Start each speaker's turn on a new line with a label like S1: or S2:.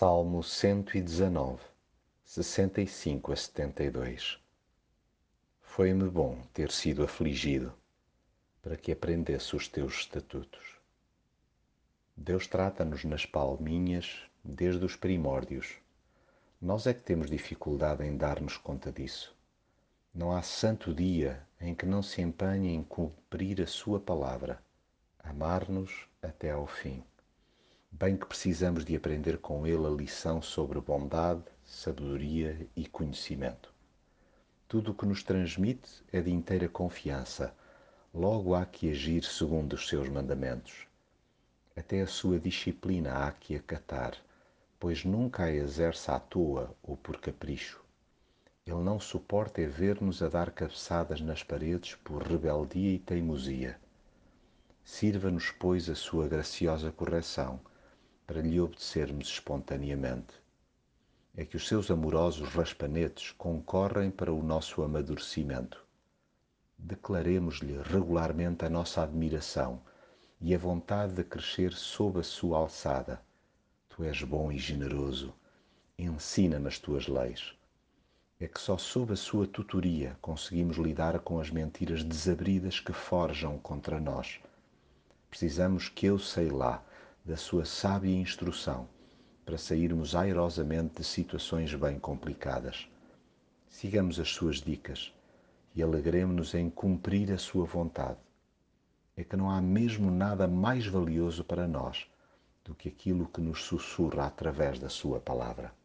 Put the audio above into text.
S1: Salmo 119, 65 a 72 Foi-me bom ter sido afligido, para que aprendesse os teus estatutos. Deus trata-nos nas palminhas desde os primórdios. Nós é que temos dificuldade em dar-nos conta disso. Não há santo dia em que não se empenhe em cumprir a sua palavra, amar-nos até ao fim bem que precisamos de aprender com ele a lição sobre bondade, sabedoria e conhecimento. Tudo o que nos transmite é de inteira confiança, logo há que agir segundo os seus mandamentos. Até a sua disciplina há que acatar, pois nunca a exerce à toa ou por capricho. Ele não suporta é ver-nos a dar cabeçadas nas paredes por rebeldia e teimosia. Sirva-nos, pois, a sua graciosa correção para lhe obedecermos espontaneamente. É que os seus amorosos raspanetes concorrem para o nosso amadurecimento. Declaremos-lhe regularmente a nossa admiração e a vontade de crescer sob a sua alçada. Tu és bom e generoso, ensina-me as tuas leis. É que só sob a sua tutoria conseguimos lidar com as mentiras desabridas que forjam contra nós. Precisamos que eu sei lá da sua sábia instrução para sairmos airosamente de situações bem complicadas. Sigamos as suas dicas e alegremos-nos em cumprir a sua vontade. É que não há mesmo nada mais valioso para nós do que aquilo que nos sussurra através da sua palavra.